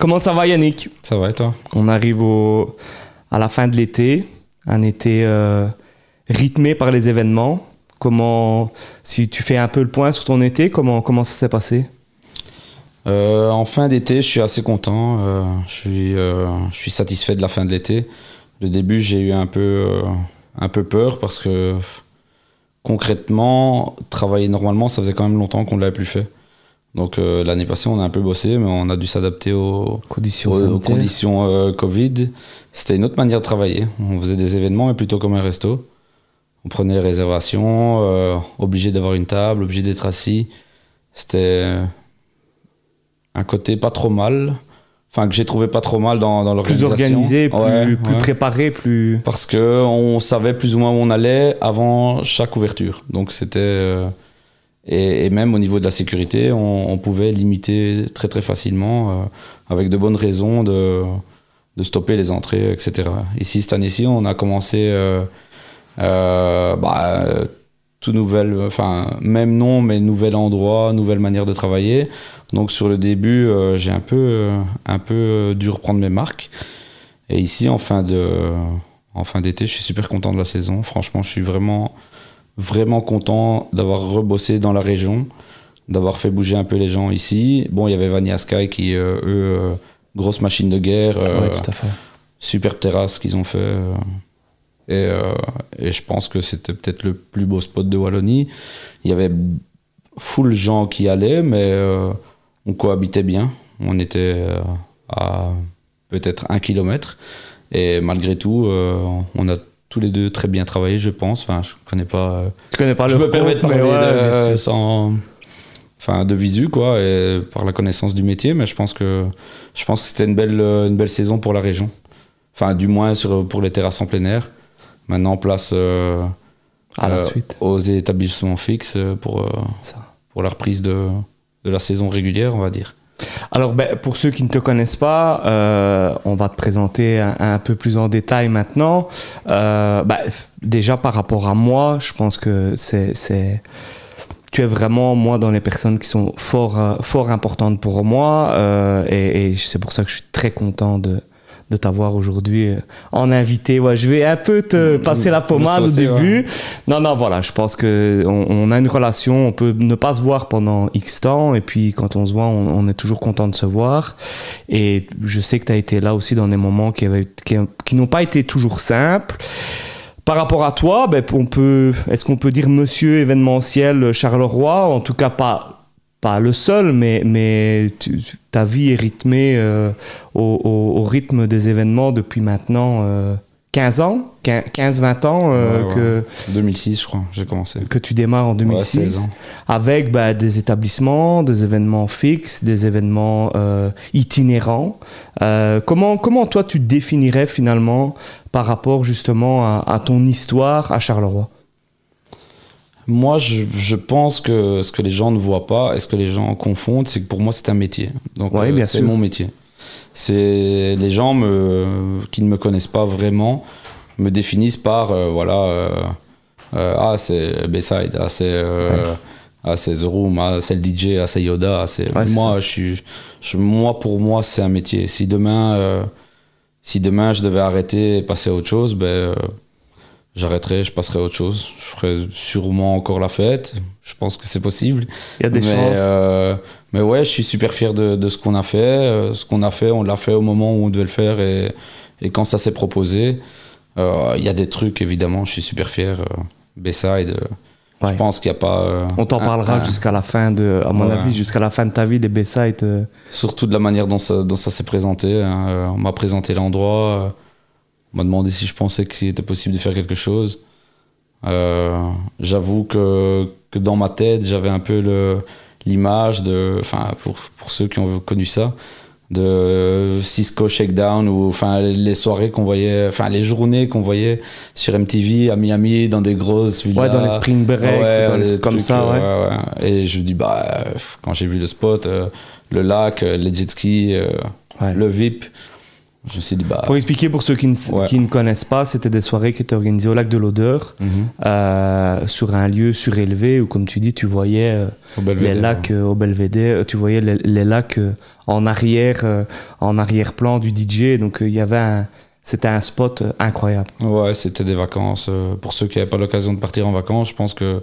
Comment ça va Yannick? Ça va et toi? On arrive au, à la fin de l'été, un été euh, rythmé par les événements. Comment, si tu fais un peu le point sur ton été, comment, comment ça s'est passé? Euh, En fin d'été, je suis assez content. euh, je, suis, euh, je suis satisfait de la fin de l'été. Le début, j'ai eu un peu, euh, un peu peur parce que concrètement, travailler normalement, ça faisait quand même longtemps qu'on ne l'avait plus fait. Donc euh, l'année passée, on a un peu bossé, mais on a dû s'adapter aux, Conditions aux- aux sanitaires. conditions euh, Covid. C'était une autre manière de travailler. On faisait des événements, mais plutôt comme un resto. On prenait les réservations, euh, obligé d'avoir une table, obligé d'être assis. C'était un côté pas trop mal. Enfin, que j'ai trouvé pas trop mal dans, dans Plus l'organisation. organisé, plus, Ouais, plus ouais. préparé, plus. Parce que on savait plus ou moins où on allait avant chaque ouverture. Donc c'était et, même au niveau de la sécurité, on, pouvait limiter très très facilement euh, avec de bonnes raisons de, stopper les entrées, etc. Ici cette année-ci, on a commencé euh, euh, bah, tout nouvel, enfin même nom mais nouvel endroit, nouvelle manière de travailler. Donc sur le début, j'ai un peu un peu dû reprendre mes marques. Et ici, en fin de, en fin d'été, je suis super content de la saison. Franchement, je suis vraiment, vraiment content d'avoir rebossé dans la région, d'avoir fait bouger un peu les gens ici. Bon, il y avait Vania Sky qui, euh, eux, euh, grosse machine de guerre, euh, Ouais, tout à fait. superbe terrasse qu'ils ont fait. euh, et, euh, et je pense que c'était peut-être le plus beau spot de Wallonie. Il y avait full gens qui allaient, mais euh, on cohabitait bien. On était euh, à peut-être un kilomètre. Et malgré tout, euh, on a tous les deux très bien travaillé, je pense. Enfin, je connais pas. euh, Tu connais pas je le me permets de parler ouais, de- sûr. sans, enfin, de visu, quoi, et par la connaissance du métier. Mais je pense que je pense que c'était une belle, euh, une belle saison pour la région. Enfin, du moins sur, pour les terrasses en plein air. Maintenant, place euh, À la euh, suite. aux établissements fixes euh, pour, euh, la reprise de, de la saison régulière, on va dire. Alors, ben, pour ceux qui ne te connaissent pas, euh, on va te présenter un, peu plus en détail maintenant. Euh, ben, déjà, par rapport à moi, je pense que c'est, tu es vraiment, moi, dans les personnes qui sont fort, euh, importantes pour moi. et, et c'est pour ça que je suis très content de, de t'avoir aujourd'hui euh, en invité. Ouais, je vais un peu te Mm, passer la pommade au début. Non, non, voilà, je pense que on, on a une relation, on peut ne pas se voir pendant X temps, et puis quand on se voit, on, on est toujours content de se voir. Et je sais que tu as été là aussi dans des moments qui, avaient- qui, qui n'ont pas été toujours simples. Par rapport à toi, ben, on peut, est-ce qu'on peut dire monsieur événementiel Charleroi En tout cas, pas, pas le seul, mais, mais tu- ta vie est rythmée euh, au, au- au rythme des événements depuis maintenant euh, 15 ans 15-20 ans euh, Ouais, ouais. que, 2006, je crois, j'ai commencé. que tu démarres en Ouais, 2006 16 ans. avec bah, des établissements, des événements fixes, des événements euh, itinérants. Euh, comment, comment toi tu te définirais finalement par rapport justement à, à ton histoire à Charleroi? Moi, je, je pense que ce que les gens ne voient pas et ce que les gens confondent, c'est que pour moi, c'est un métier. Donc, Ouais, euh, c'est mon métier. C'est les gens me, qui ne me connaissent pas vraiment me définissent par euh, voilà euh, ah c'est Bayside, ah c'est ah c'est The Room, ah c'est le DJ, ah c'est Yoda, ah, c'est Ouais, c'est moi je suis je- moi pour moi c'est un métier. Si demain si demain je devais arrêter et passer à autre chose, ben j'arrêterais, je passerais à autre chose. Je ferais sûrement encore la fête. Je pense que c'est possible. Il y a des mais, chances. euh, mais ouais, je suis super fier de, de ce qu'on a fait. Euh, ce qu'on a fait, on l'a fait au moment où on devait le faire et, et quand ça s'est proposé. Euh, Il y a des trucs, évidemment, je suis super fier. Bayside, Ouais. je pense qu'il n'y a pas. euh, On t'en parlera un- jusqu'à la fin de, à mon Ouais. avis, jusqu'à la fin de ta vie des euh. Surtout de la manière dont ça, dont ça s'est présenté. hein. On m'a présenté l'endroit. M'a demandé si je pensais qu'il était possible de faire quelque chose. Euh, J'avoue que, que dans ma tête, j'avais un peu l'image de. Enfin, pour, pour ceux qui ont connu ça, de Cisco Shakedown ou enfin les soirées qu'on voyait, enfin les journées qu'on voyait sur MTV à Miami dans des grosses villas. Ouais, dans les spring break, Ouais, dans les trucs comme ça, ouais. ouais, ouais. Et je me dis, bah, quand j'ai vu le spot, euh, le lac, euh, les jet skis, euh, le VIP, Je me suis dit, bah. Pour expliquer pour ceux qui ne, Ouais. qui ne connaissent pas, c'était des soirées qui étaient organisées au lac de l'Odeur, mhm, euh, sur un lieu surélevé où, comme tu dis, tu voyais euh, les lacs euh, au Belvédère, tu voyais les, les lacs euh, en arrière, en arrière-plan du DJ. Donc il y avait un, c'était un spot incroyable. Ouais, c'était des vacances. Pour ceux qui n'avaient pas l'occasion de partir en vacances, je pense que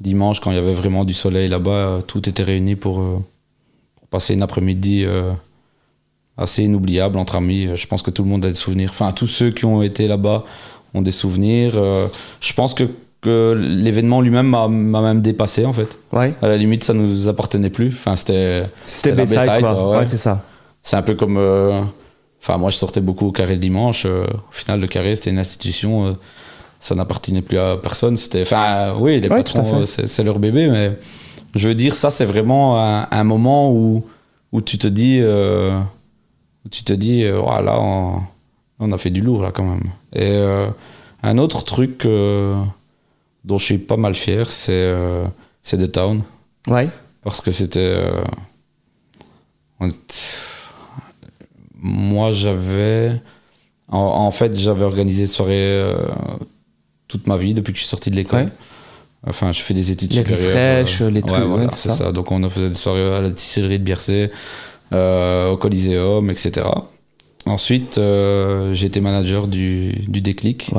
dimanche, quand il y avait vraiment du soleil là-bas, tout était réuni pour, pour passer une après-midi assez inoubliable entre amis. Je pense que tout le monde a des souvenirs. Enfin, tous ceux qui ont été là-bas ont des souvenirs. Euh, Je pense que, que l'événement lui-même m'a même dépassé en fait. Ouais. À la limite, ça nous appartenait plus. Enfin, c'était. C'était la Bayside, quoi. Ouais, ouais. c'est ça. C'est un peu comme. euh, Enfin, moi, je sortais beaucoup au carré le dimanche. euh, au final, le carré, c'était une institution. euh, ça n'appartenait plus à personne. C'était. Enfin, oui, les Ouais, patrons, c'est leur bébé, mais je veux dire, ça, c'est vraiment un, un moment où, où tu te dis. euh, tu te dis, euh, Ouah, là, on, on a fait du lourd, là, quand même. Et euh, un autre truc euh, dont je suis pas mal fier, c'est euh, The Town Ouais. parce que c'était. euh, Moi, j'avais. En, en fait, j'avais organisé des soirées euh, toute ma vie depuis que je suis sorti de l'école. Ouais. Enfin, je fais des études Les supérieures. refresh, les trucs, voilà, ouais, c'est c'est ça. ça. Donc, on faisait des soirées à la distillerie de Biercé, euh, au Coliseum, etc. Ensuite, euh, été manager du, du Déclic.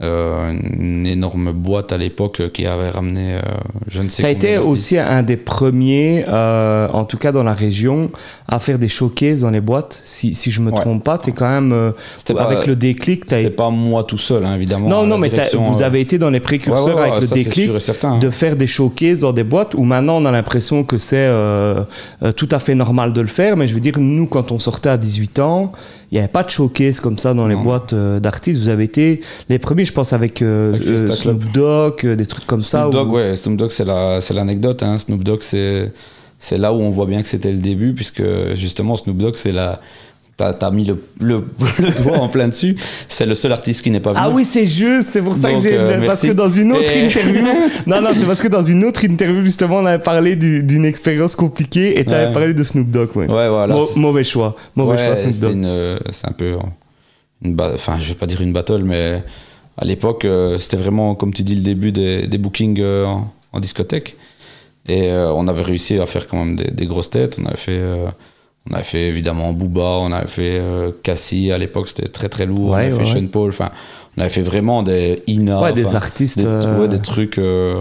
Euh, une énorme boîte à l'époque qui avait ramené euh, je ne sais Tu as été aussi un des premiers, euh, en tout cas dans la région, à faire des showcases dans les boîtes. Si, si je me Ouais. trompe pas, tu es quand même. euh, C'était pas- avec le déclic, C'était pas moi tout seul, hein, évidemment. Non, non, mais vous avez été dans les précurseurs ouais, ouais, avec le ça, déclic certain, hein. de faire des showcases dans des boîtes où maintenant on a l'impression que c'est euh, euh, tout à fait normal de le faire. Mais je veux dire, nous, quand on sortait à 18 ans, il n'y avait pas de showcase comme ça dans les boîtes euh, d'artistes. Vous avez été les premiers, je pense, avec, euh, Avec euh, Snoop Dogg, des trucs comme ça. Snoop Dogg, où- ouais, Snoop Dogg, c'est la- c'est l'anecdote. Hein. Snoop Dogg, c'est c'est là où on voit bien que c'était le début, puisque justement, Snoop Dogg, c'est la. T'as as mis le, le, le doigt en plein dessus. C'est le seul artiste qui n'est pas venu. Ah oui, c'est juste, c'est pour ça que j'ai. euh, parce que dans une autre Et- interview. non, non, c'est parce que dans une autre interview, justement, on avait parlé du- d'une expérience compliquée et tu avais Ouais. parlé de Snoop Dogg, ouais. Ouais, voilà. Mau- mauvais choix. Mauvais ouais, choix, Snoop c'est Dogg. une, c'est un peu. Une enfin, je vais pas dire une battle, mais à l'époque, euh, c'était vraiment, comme tu dis, le début des, des bookings euh, en, en discothèque. Et euh, on avait réussi à faire quand même des, des grosses têtes. On avait fait. euh, on avait fait évidemment Booba, on avait fait euh, Cassie, à l'époque c'était très très lourd, on Ouais, avait fait ouais, Sean Paul, enfin on avait fait vraiment des Ina, des artistes. des, euh, des trucs. euh,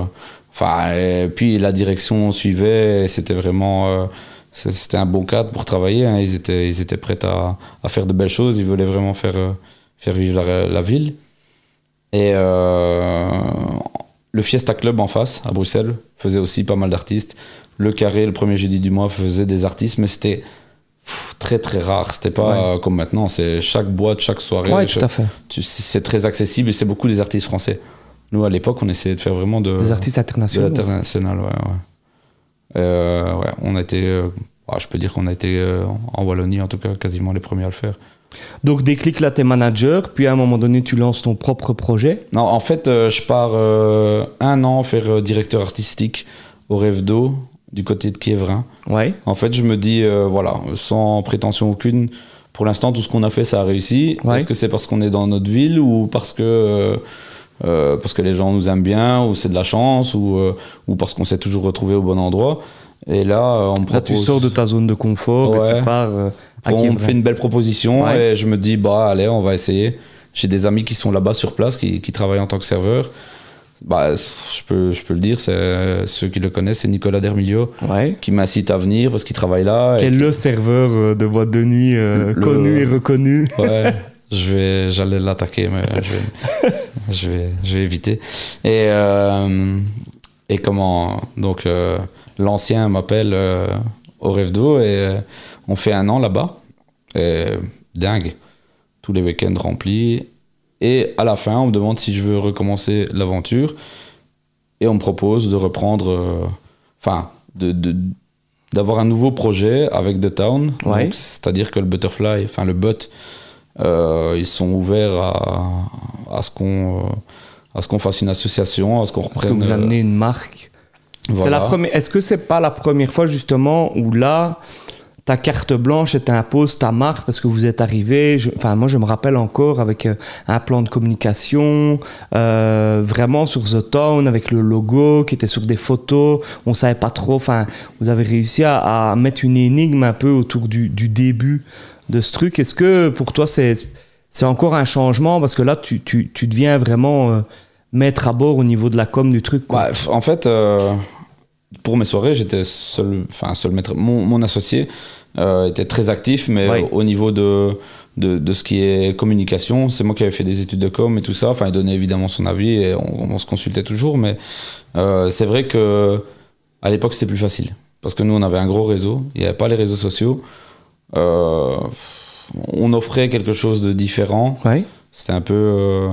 Enfin, puis la direction suivait, c'était vraiment. euh, c'était un bon cadre pour travailler. hein. Ils, étaient, ils étaient prêts à, à faire de belles choses. Ils voulaient vraiment faire, euh, faire vivre la, la ville. Et euh, le Fiesta Club en face, à Bruxelles, faisait aussi pas mal d'artistes. Le Carré, le premier jeudi du mois, faisait des artistes, mais c'était très très rare. C'était pas Ouais. comme maintenant. C'est chaque boîte, chaque soirée. Ouais, tout à fait. c'est très accessible et c'est beaucoup des artistes français. Nous, à l'époque, on essayait de faire vraiment de, Des artistes de internationaux. l'international. Ouais, ouais. Euh, ouais, on a été, euh, ah, je peux dire qu'on a été euh, en Wallonie, en tout cas, quasiment les premiers à le faire. Donc, déclic là, t'es manager, puis à un moment donné, tu lances ton propre projet. Non, en fait, je pars un an faire directeur artistique au Rêve d'eau du côté de Kievrin. Ouais. En fait, je me dis, euh, voilà, sans prétention aucune, pour l'instant, tout ce qu'on a fait, ça a réussi. Ouais. Est-ce que c'est parce qu'on est dans notre ville ou parce que, euh, euh, parce que les gens nous aiment bien, ou c'est de la chance, ou, euh, ou parce qu'on s'est toujours retrouvé au bon endroit? Et là, on me Là, tu propose- sors de ta zone de confort et tu pars à on me fait une belle proposition Ouais. et je me dis, bah allez, on va essayer. J'ai des amis qui sont là-bas sur place, qui, qui travaillent en tant que serveur. Bah, je, peux, je peux le dire, c'est, ceux qui le connaissent, c'est Nicolas Dermilio Ouais. qui m'incite à venir parce qu'il travaille là. Qui est le serveur euh, de boîte de nuit euh, Le- connu et reconnu. Ouais, je vais, j'allais l'attaquer, mais je vais, je vais, je vais éviter. Et, euh, et comment, donc, euh, l'ancien m'appelle euh, au rêve d'eau et euh, on fait un an là-bas. Et dingue. Tous les week-ends remplis. Et à la fin, on me demande si je veux recommencer l'aventure. Et on me propose de reprendre, euh, enfin, de, de- d'avoir un nouveau projet avec The Town. Ouais. Donc, C'est-à-dire que le Butterfly, enfin le But, euh, ils sont ouverts à, à ce qu'on euh, à ce qu'on fasse une association, à ce qu'on Parce que reprenne. vous euh, amenez une marque. C'est la première. Est-ce que c'est pas la première fois justement où là, ta carte blanche et t'imposes ta marque parce que vous êtes arrivé. Enfin, moi, je me rappelle encore avec euh, un plan de communication, euh, vraiment sur The Town, avec le logo qui était sur des photos. On savait pas trop. Enfin, vous avez réussi à, mettre une énigme un peu autour du, début de ce truc. Est-ce que pour toi, c'est encore un changement? Parce que là, tu, tu, tu deviens vraiment euh, maître à bord au niveau de la com du truc. f- en fait, pour mes soirées, j'étais seul, enfin seul maître. Mon associé euh, était très actif, mais Oui. au niveau de, de, de ce qui est communication, c'est moi qui avais fait des études de com et tout ça. Enfin, il donnait évidemment son avis et on, on se consultait toujours, mais euh, c'est vrai que à l'époque c'était plus facile parce que nous on avait un gros réseau, il n'y avait pas les réseaux sociaux. Euh, on offrait quelque chose de différent. C'était un peu.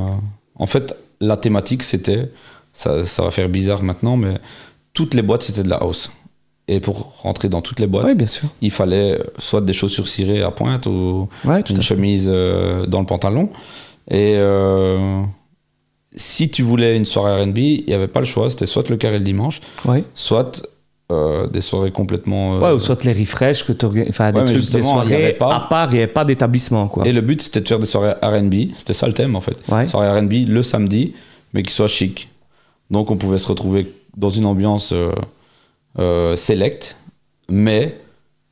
En fait, la thématique, c'était. Ça, ça va faire bizarre maintenant, mais toutes les boîtes, c'était de la house. Et pour rentrer dans toutes les boîtes, Oui, bien sûr. il fallait soit des chaussures cirées à pointe ou Ouais, une chemise euh, dans le pantalon. Et euh, si tu voulais une soirée RB, il n'y avait pas le choix. C'était soit le carré le dimanche, Ouais. soit euh, des soirées complètement. euh, Ouais, ou soit les refresh que tu enfin des Ouais, trucs, des justement, il y avait soirées pas. à part, il n'y avait pas d'établissement, quoi. Et le but, c'était de faire des soirées RB. C'était ça le thème, en fait. Soirée RB le samedi, mais qui soit chic. Donc, on pouvait se retrouver dans une ambiance euh, select, mais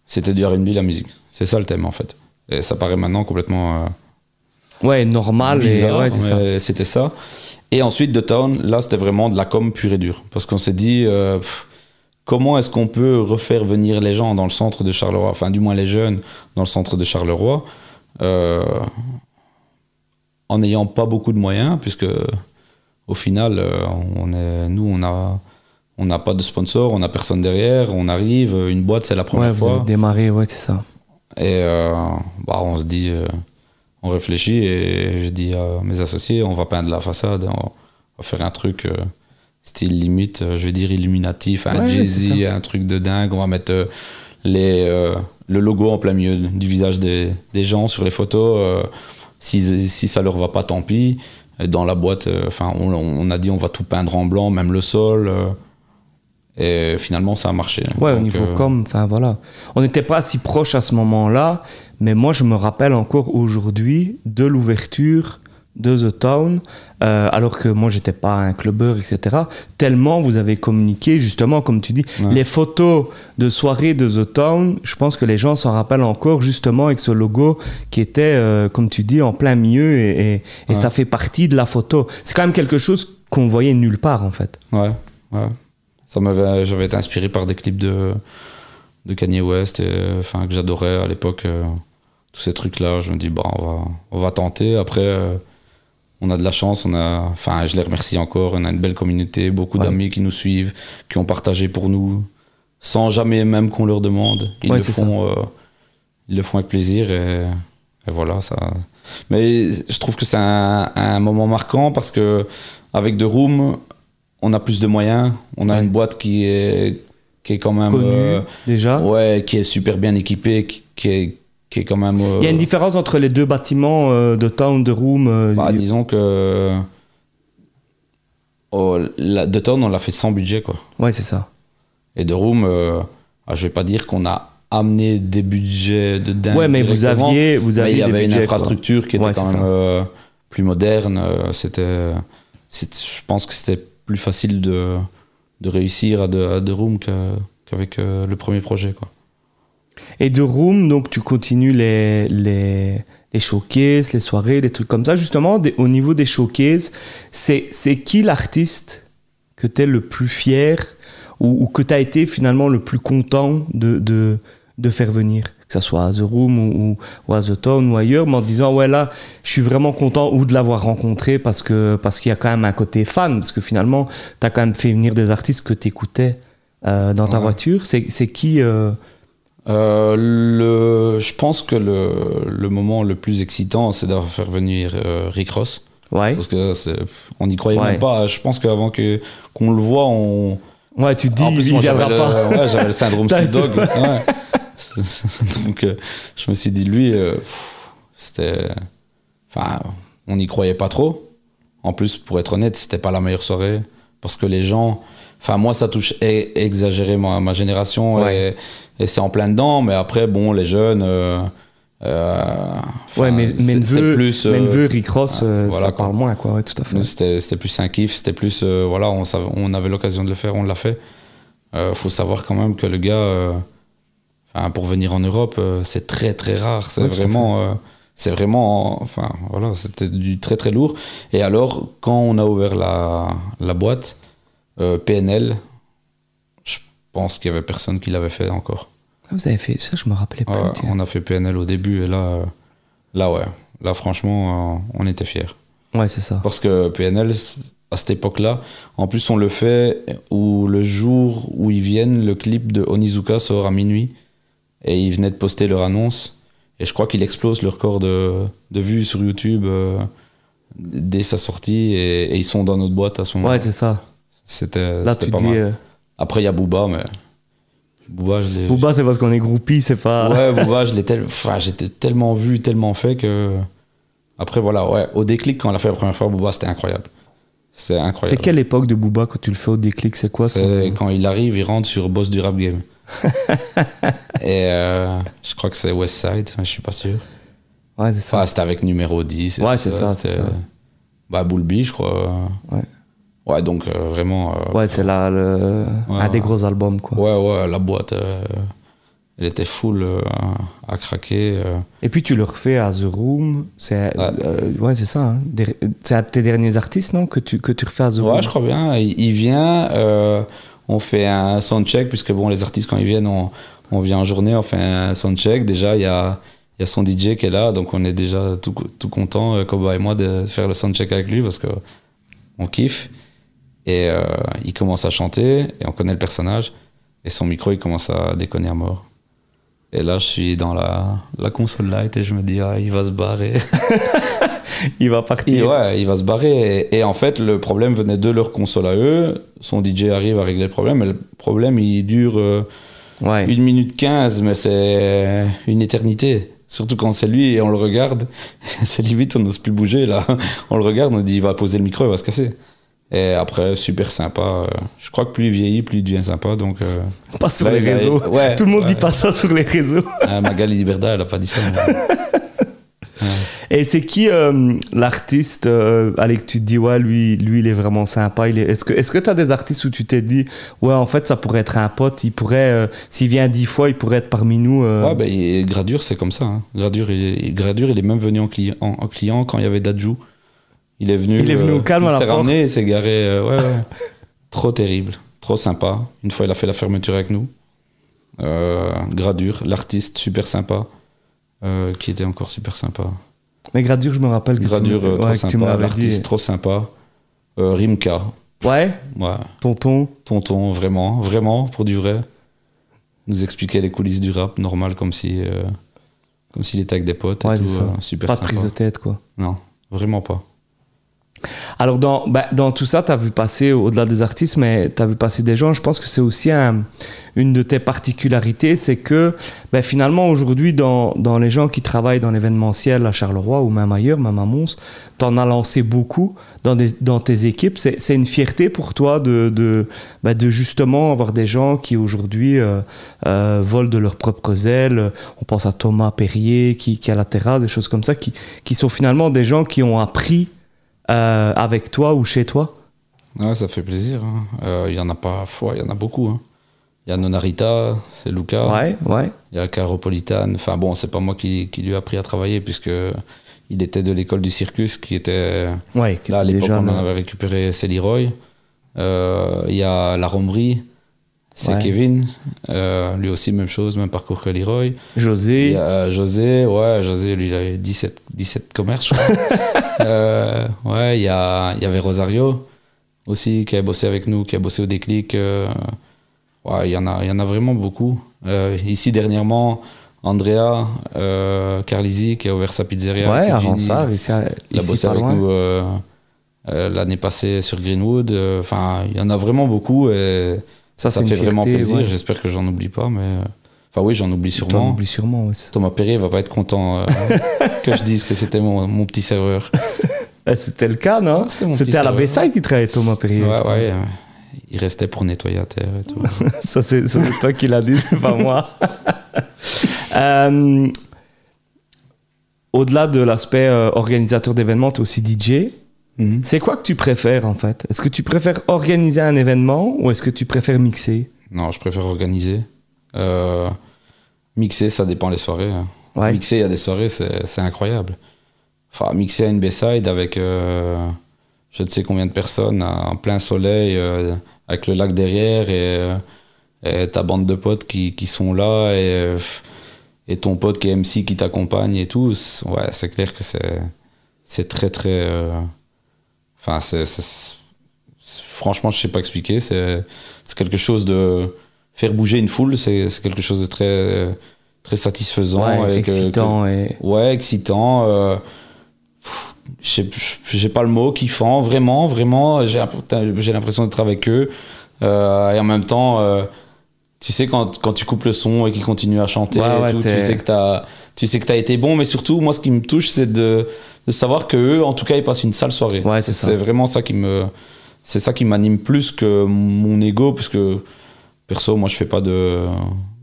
c'était du RB, la musique. C'est ça le thème, en fait. Et ça paraît maintenant complètement euh, Ouais, normal, bizarre, et ouais, ça. c'était ça. Et ensuite, The Town, là, c'était vraiment de la com pure et dure. Parce qu'on s'est dit, euh, pff, comment est-ce qu'on peut refaire venir les gens dans le centre de Charleroi, enfin, du moins les jeunes, dans le centre de Charleroi, euh, en n'ayant pas beaucoup de moyens, puisque au final, on est, nous, on a. On n'a pas de sponsor, on n'a personne derrière, on arrive, une boîte c'est la Ouais, première vous fois. démarré, ouais, c'est ça. Et euh, bah, on se dit, euh, on réfléchit et je dis à mes associés, on va peindre la façade, on va faire un truc euh, style limite, euh, je vais dire illuminatif, un Ouais, Jay-Z, un truc de dingue. On va mettre euh, les, euh, le logo en plein milieu du visage des, des gens sur les photos. euh, si, si ça leur va pas, tant pis. Et dans la boîte, euh, enfin, on, on a dit on va tout peindre en blanc, même le sol. Et finalement, ça a marché. Ouais, au niveau euh, com, enfin voilà. On n'était pas si proche à ce moment-là, mais moi je me rappelle encore aujourd'hui de l'ouverture de The Town, euh, alors que moi j'étais pas un clubbeur, etc. Tellement vous avez communiqué, justement, comme tu dis, Ouais. les photos de soirée de The Town, je pense que les gens s'en rappellent encore, justement, avec ce logo qui était, euh, comme tu dis, en plein milieu, et, et- et Ouais. ça fait partie de la photo. C'est quand même quelque chose qu'on voyait nulle part, en fait. Ouais, ouais. Ça m'avait, j'avais été inspiré par des clips de, de Kanye West, et, enfin, que j'adorais à l'époque. euh, tous ces trucs-là, je me dis, bah, on, va, on va tenter. Après, euh, on a de la chance, on a, enfin, je les remercie encore. On a une belle communauté, beaucoup Ouais. d'amis qui nous suivent, qui ont partagé pour nous, sans jamais même qu'on leur demande. Ils, Ouais, le font, euh, ils le font avec plaisir, et, et voilà, ça. Mais je trouve que c'est un, un moment marquant parce que avec The Room, on a plus de moyens. On a Ouais. une boîte qui est, qui est quand même. Connu, euh, déjà. ouais, qui est super bien équipée, qui, qui est, qui est quand même. euh, Il y a une différence entre les deux bâtiments euh, de Town, de Room. euh, bah, disons que. Oh, la, The Town, on l'a fait sans budget, quoi. Ouais, c'est ça. Et The Room, euh, ah, je vais pas dire qu'on a amené des budgets de dingue. Ouais, mais vous aviez, vous mais aviez il y des avait une quoi. infrastructure qui était Ouais, quand même euh, plus moderne. euh, C'était, je pense que c'était plus facile de, réussir à The, à The Room qu'avec euh, le premier projet. Quoi. Et de Room, donc tu continues les, les, les showcases, les soirées, les trucs comme ça. Justement, au niveau des showcases, c'est, c'est qui l'artiste que tu es le plus fier ou, que tu as été finalement le plus content de, de faire venir? Que ce soit à The Room ou, ou, à The Town ou ailleurs, mais en disant, ouais, là, je suis vraiment content ou de l'avoir rencontré parce, que, parce qu'il y a quand même un côté fan, parce que finalement, tu as quand même fait venir des artistes que tu écoutais dans ta Ouais. voiture. C'est, c'est qui euh, Euh, le, je pense que le, le moment le plus excitant, c'est d'avoir fait venir euh, Rick Ross. Ouais. Parce que on n'y croyait Ouais. même pas. Je pense qu'avant que, qu'on le voit, on. Ouais, tu te dis, en plus, il viendra pas. le, ouais, j'avais le syndrome Snoop Dogg. ouais. Donc, euh, je me suis dit, lui, euh, c'était. Enfin, on n'y croyait pas trop. En plus, pour être honnête, c'était pas la meilleure soirée. Parce que les gens. Enfin, moi, ça touche e- exagérément à ma génération. Ouais. Et, et c'est en plein dedans. Mais après, bon, les jeunes. euh, euh, Ouais, mais, neveu, plus. euh, neveu, Rick Ross, euh, voilà, ça quoi. parle moins, quoi. Ouais, tout à fait. c'était c'était plus un kiff, c'était plus. voilà, on, on avait l'occasion de le faire, on l'a fait. Faut savoir quand même que le gars, enfin, pour venir en Europe, euh, c'est très très rare. C'est Ouais, vraiment. euh, c'est vraiment. Enfin, voilà, c'était du très très lourd. Et alors, quand on a ouvert la, la boîte, euh, PNL, je pense qu'il y avait personne qui l'avait fait encore. Ah, Vous avez fait ça, je me rappelais pas. Ouais, on a fait PNL au début et là, là ouais, là franchement, on était fiers. Ouais, c'est ça. Parce que PNL, à cette époque-là, en plus on le fait où le jour où ils viennent, le clip de Onizuka sort à minuit et ils venaient de poster leur annonce et je crois qu'il explose le record de, de vues sur YouTube euh, dès sa sortie et, et ils sont dans notre boîte à ce moment-là. Ouais, c'est ça. C'était Là, tu pas dis. mal. euh, Après, il y a Booba, mais Booba, je l'ai. Booba, c'est parce qu'on est groupie, c'est pas. Ouais, Booba, je l'ai tel... enfin, j'étais tellement vu, tellement fait que. Après, voilà, ouais, au déclic, quand on l'a fait la première fois, Booba, c'était incroyable. C'est C'est incroyable. quelle époque de Booba quand tu le fais au déclic C'est quoi C'est son- quand il arrive, il rentre sur boss du rap game. Et euh, je crois que c'est Westside, mais je suis pas sûr. Ouais, c'est ça. C'était avec numéro 10. et Ouais, c'est ça, ça. Bah, Boulby, je crois. Ouais. Ouais, donc euh, vraiment. euh, Ouais, c'est là le... Ouais, un des gros albums, quoi. Ouais, ouais, la boîte, euh, elle était full euh, à craquer. euh. Et puis tu le refais à The Room. C'est Ouais. euh, c'est ça. hein. C'est de tes derniers artistes, non que tu, que tu refais à The Room? Ouais, je crois bien. Il, il vient, euh, on fait un soundcheck, puisque bon, les artistes, quand ils viennent, on, on vient en journée, on fait un soundcheck. Déjà, il y a, y a son DJ qui est là, donc on est déjà tout, tout content, euh, Koba et moi, de faire le soundcheck avec lui, parce que on kiffe. Et euh, il commence à chanter, et on connaît le personnage, et son micro, il commence à déconner à mort. Et là, je suis dans la, la console light et je me dis, ah, il va se barrer. Il va Et partir. ouais, il va se barrer. Et, et en fait, le problème venait de leur console à eux. Son DJ arrive à régler le problème, mais le problème, il dure euh, Ouais. une minute 15, mais c'est une éternité. Surtout quand c'est lui et on le regarde. c'est limite, on n'ose plus bouger là. On le regarde, on dit, il va poser le micro, il va se casser. Et après, super sympa. euh, Je crois que plus il vieillit, plus il devient sympa. Donc, euh, Pas sur là, les a- réseaux. ouais, Tout le monde ouais. dit pas ça sur les réseaux. Ah, Magali Liberda, elle a pas dit ça. Et c'est qui euh, l'artiste euh, allez, que tu te dis, ouais, lui, lui il est vraiment sympa il est... Est-ce que tu as des artistes où tu t'es dit, ouais, en fait, ça pourrait être un pote, il pourrait, euh, s'il vient dix fois, il pourrait être parmi nous euh, Ouais, ben, et Gradure, c'est comme ça. hein. Gradure, il, Gradure, il est même venu en, cli- en- en client quand il y avait Dadju. Il est venu. Il est venu au calme il à la s'est porte. ramené et s'est garé. euh, ouais, ouais. trop terrible, trop sympa. Une fois, il a fait la fermeture avec nous. Euh, Gradure, l'artiste, super sympa. euh, qui était encore super sympa. Mais Gradure, je me rappelle que Gradure, tu, euh, trop ouais, que tu sympa. L'artiste, trop sympa. Euh, Rimka, Ouais, ouais. tonton. tonton, vraiment, vraiment, pour du vrai. Nous expliquait les coulisses du rap, normal, comme si, euh, comme s'il était avec des potes. et Ouais, tout, ça. euh, super Pas de sympa. prise de tête, quoi. Non, vraiment pas. Alors, dans, bah, dans tout ça, tu as vu passer, au-delà des artistes, mais tu as vu passer des gens. Je pense que c'est aussi un- une de tes particularités, c'est que bah, finalement, aujourd'hui, dans, dans les gens qui travaillent dans l'événementiel à Charleroi ou même ailleurs, même à Mons, tu en as lancé beaucoup dans, des, dans tes équipes. C'est une fierté pour toi de, de, bah, de justement avoir des gens qui aujourd'hui euh, euh, volent de leurs propres ailes. On pense à Thomas Perrier qui, qui a la terrasse, des choses comme ça, qui, qui sont finalement des gens qui ont appris euh, avec toi ou chez toi? Ouais, ça fait plaisir. hein. Euh, Il y en a pas il y en a beaucoup. hein. Il y a Nonarita, c'est Luca. Ouais, ouais. Il y a Caropolitane. Enfin bon, c'est pas moi qui, qui lui ai appris à travailler puisque il était de l'école du circus qui était Ouais, qui là à l'époque on en avait récupéré c'est Leroy. Euh, Il y a la Romerie, c'est Ouais. Kevin. Euh, lui aussi même chose, même parcours que Leroy. José. a euh, José, ouais, José, lui, il avait 17, 17 commerces, je crois. Euh, ouais, il y, a, il y avait Rosario aussi, qui a bossé avec nous, qui a bossé au déclic. euh, ouais, il y, en a, il y en a vraiment beaucoup. Ici, dernièrement, Andrea Carlisi, qui a ouvert sa pizzeria. ouais, ici, à- Il a bossé avec loin. nous l'année passée sur Greenwood. Enfin, il y en a vraiment beaucoup et Ça, ça, fait vraiment plaisir. ouais. J'espère que j'en oublie pas, mais... euh, Enfin oui, j'en oublie sûrement. oublies sûrement, ouais. Thomas Perrier va pas être content euh, que je dise que c'était mon, mon petit serveur. Eh, C'était le cas, non? C'était à la. Bayside qui travaillait Thomas Perrier. Ouais, ouais. euh, il restait pour nettoyer la terre et tout. ça, c'est ça, c'est toi qui l'as dit, c'est pas moi. Euh, Au-delà de l'aspect euh, organisateur d'événements, tu es aussi DJ. Mhm. C'est quoi que tu préfères en fait? Est-ce que tu préfères organiser un événement ou est-ce que tu préfères mixer? Non, je préfère organiser. Euh, mixer, ça dépend les soirées. hein. Ouais. Mixer, il y a des soirées, c'est incroyable. Enfin, mixer à une B-side avec euh, je ne sais combien de personnes en plein soleil, euh, avec le lac derrière et, et ta bande de potes qui, qui sont là et, et ton pote qui est MC qui t'accompagne et tout. c'est- Ouais, c'est clair que c'est très très. Enfin, c'est. Franchement, je sais pas expliquer. C'est quelque chose de. Faire bouger une foule, c'est quelque chose de très, très satisfaisant. Ouais, et que- excitant et ouais, excitant. euh, J'ai pas le mot, kiffant, vraiment, vraiment. J'ai l'imp- j'ai l'impression d'être avec eux. Euh, et en même temps, euh, tu sais, quand, quand tu coupes le son et qu'ils continuent à chanter, Ouais, et ouais, tout, tu sais que t'as tu sais que t'as été bon, mais surtout, moi, ce qui me touche, c'est de, de savoir que eux, en tout cas, ils passent une sale soirée. Ouais, c'est ça. C'est vraiment ça qui me, c'est ça qui m'anime plus que mon ego, parce que perso, moi, je fais pas de,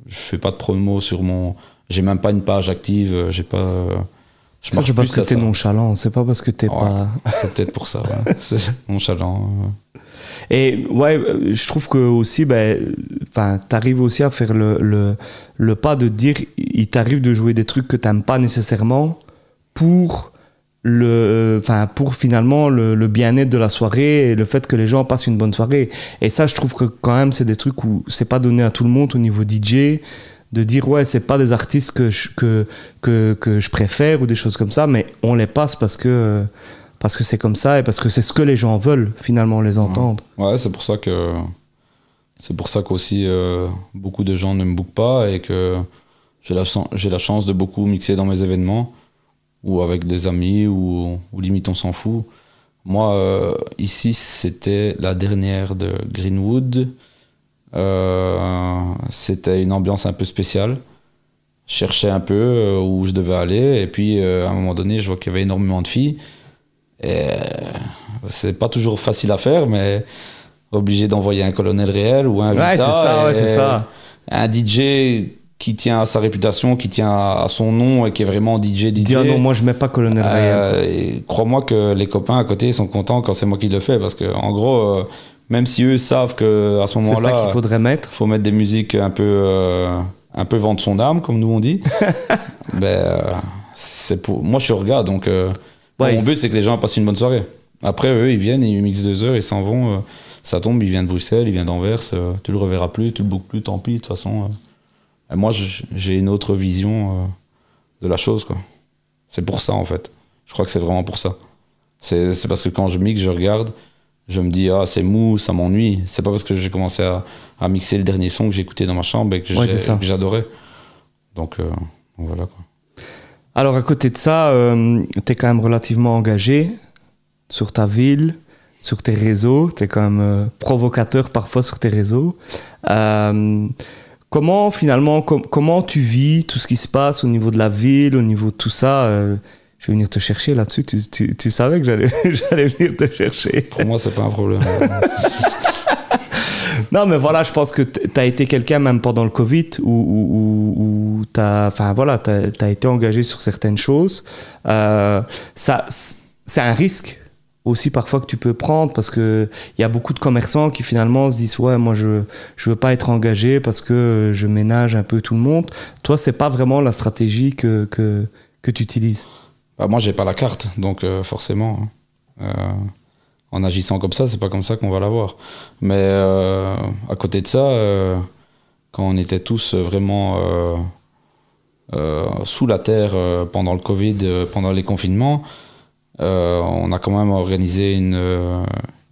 je fais pas de promo sur mon, j'ai même pas une page active, j'ai pas, je marche c'est parce plus que t'es nonchalant, c'est pas parce que t'es Ouais. pas. C'est peut-être pour ça. ouais. C'est nonchalant. Et ouais, je trouve que aussi, ben, enfin, t'arrives aussi à faire le, le, le pas de dire, il t'arrive de jouer des trucs que t'aimes pas nécessairement pour le, enfin, pour finalement le, le bien-être de la soirée et le fait que les gens passent une bonne soirée. Et ça, je trouve que quand même, c'est des trucs où c'est pas donné à tout le monde au niveau DJ de dire ouais c'est pas des artistes que je, que, que, que je préfère ou des choses comme ça mais on les passe parce que parce que c'est comme ça et parce que c'est ce que les gens veulent finalement les entendre Ouais, c'est pour ça que c'est pour ça qu'aussi euh, beaucoup de gens ne me bookent pas et que j'ai la, j'ai la chance de beaucoup mixer dans mes événements ou avec des amis ou, ou limite on s'en fout. Moi, euh, ici, c'était la dernière de Greenwood. Euh, c'était une ambiance un peu spéciale. Je cherchais un peu euh, où je devais aller et puis euh, à un moment donné, je vois qu'il y avait énormément de filles. Et c'est pas toujours facile à faire, mais obligé d'envoyer un colonel réel ou un ouais ça ouais, ça un DJ qui tient à sa réputation, qui tient à son nom et qui est vraiment DJ DJ. dire non moi je mets pas colonel Euh, et Crois-moi que les copains à côté sont contents quand c'est moi qui le fais parce que en gros, même si eux savent que à ce c'est ça moment-là, qu'il faudrait mettre faut mettre des musiques un peu, euh, un peu vendre son âme, comme nous on dit. ben, euh, c'est pour moi je suis regard donc euh, Ouais, mon il- but c'est que les gens passent une bonne soirée. Après eux ils viennent, ils mixent deux heures, ils s'en vont. euh, ça tombe, il vient de Bruxelles, il vient d'Anvers. tu le reverras plus, tu le bookes plus, tant pis. De toute façon, moi j'ai une autre vision de la chose quoi. C'est pour ça en fait. Je crois que c'est vraiment pour ça. C'est parce que quand je mixe, je regarde, je me dis ah c'est mou, ça m'ennuie. C'est pas parce que j'ai commencé à, à mixer le dernier son que écouté dans ma chambre et que Ouais, j'adorais. Donc, euh, donc voilà quoi. alors à côté de ça euh, t'es quand même relativement engagé sur ta ville sur tes réseaux t'es quand même euh, provocateur parfois sur tes réseaux Euh, comment finalement com- comment tu vis tout ce qui se passe au niveau de la ville au niveau de tout ça je vais venir te chercher là-dessus tu, tu- tu savais que j'allais j'allais venir te chercher Pour moi, c'est pas un problème. Non, mais voilà, je pense que tu as été quelqu'un, même pendant le Covid, où, où, où, où tu as, voilà, t'as- t'as été engagé sur certaines choses. Euh, ça, c'est un risque aussi parfois que tu peux prendre parce qu'il y a beaucoup de commerçants qui finalement se disent Ouais, moi je ne veux pas être engagé parce que je ménage un peu tout le monde. Toi, c'est pas vraiment la stratégie que, que, que tu utilises. Bah, moi, j'ai pas la carte, donc euh, forcément, hein. euh, en agissant comme ça, c'est pas comme ça qu'on va l'avoir. Mais euh, à côté de ça, quand on était tous vraiment sous la terre pendant le Covid, pendant les confinements, on a quand même organisé une,